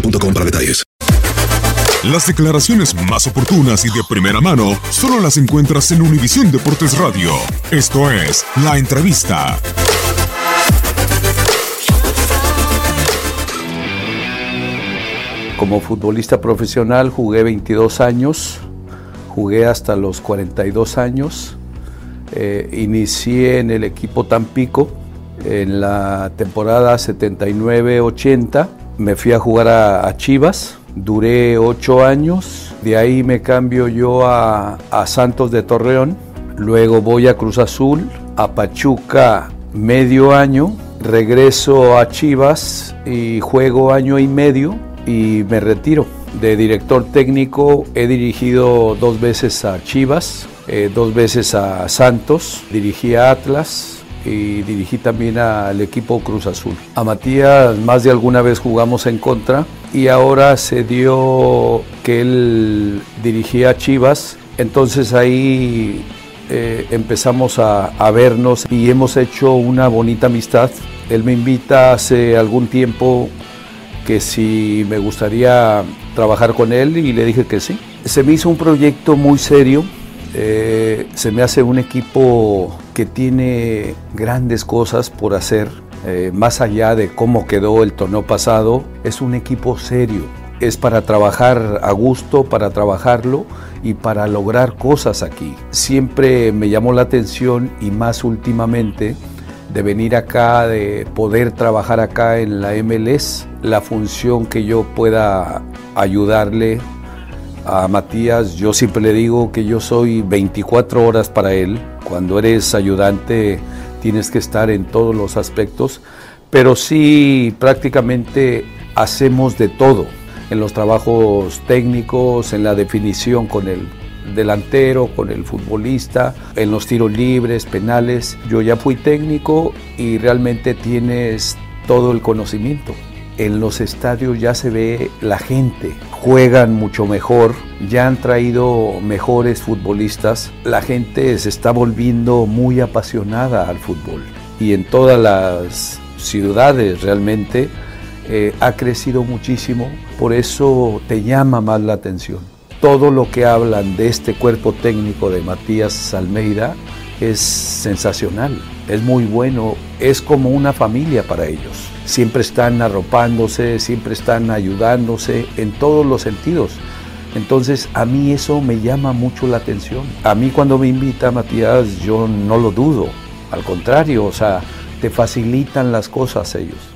boostmobile.com para detalles. Las declaraciones más oportunas y de primera mano solo las encuentras en Univisión Deportes Radio. Esto es La Entrevista. Como futbolista profesional jugué 22 años, jugué hasta los 42 años. Eh, inicié en el equipo Tampico en la temporada 79-80. Me fui a jugar a, Chivas, duré 8 años. De ahí me cambio yo a, a Santos de Torreón. Luego voy a Cruz Azul, a Pachuca medio año. Regreso a Chivas y juego año y medio y me retiro. De director técnico he dirigido dos veces a Chivas, eh, dos veces a Santos, dirigí a Atlas y dirigí también al equipo Cruz Azul. A Matías más de alguna vez jugamos en contra y ahora se dio que él dirigía Chivas, entonces ahí eh, empezamos a, a vernos y hemos hecho una bonita amistad. Él me invita hace algún tiempo que si me gustaría trabajar con él y le dije que sí. Se me hizo un proyecto muy serio, eh, se me hace un equipo que tiene grandes cosas por hacer, eh, más allá de cómo quedó el torneo pasado, es un equipo serio. Es para trabajar a gusto, para trabajarlo y para lograr cosas aquí. Siempre me llamó la atención y más últimamente de venir acá, de poder trabajar acá en la MLS, la función que yo pueda ayudarle a Matías, yo siempre le digo que yo soy 24 horas para él. Cuando eres ayudante tienes que estar en todos los aspectos, pero sí prácticamente hacemos de todo, en los trabajos técnicos, en la definición con el delantero, con el futbolista, en los tiros libres, penales. Yo ya fui técnico y realmente tienes todo el conocimiento. En los estadios ya se ve la gente, juegan mucho mejor, ya han traído mejores futbolistas, la gente se está volviendo muy apasionada al fútbol. Y en todas las ciudades realmente eh, ha crecido muchísimo, por eso te llama más la atención. Todo lo que hablan de este cuerpo técnico de Matías Almeida es sensacional, es muy bueno, es como una familia para ellos. Siempre están arropándose, siempre están ayudándose en todos los sentidos. Entonces a mí eso me llama mucho la atención. A mí cuando me invita Matías yo no lo dudo, al contrario, o sea, te facilitan las cosas ellos.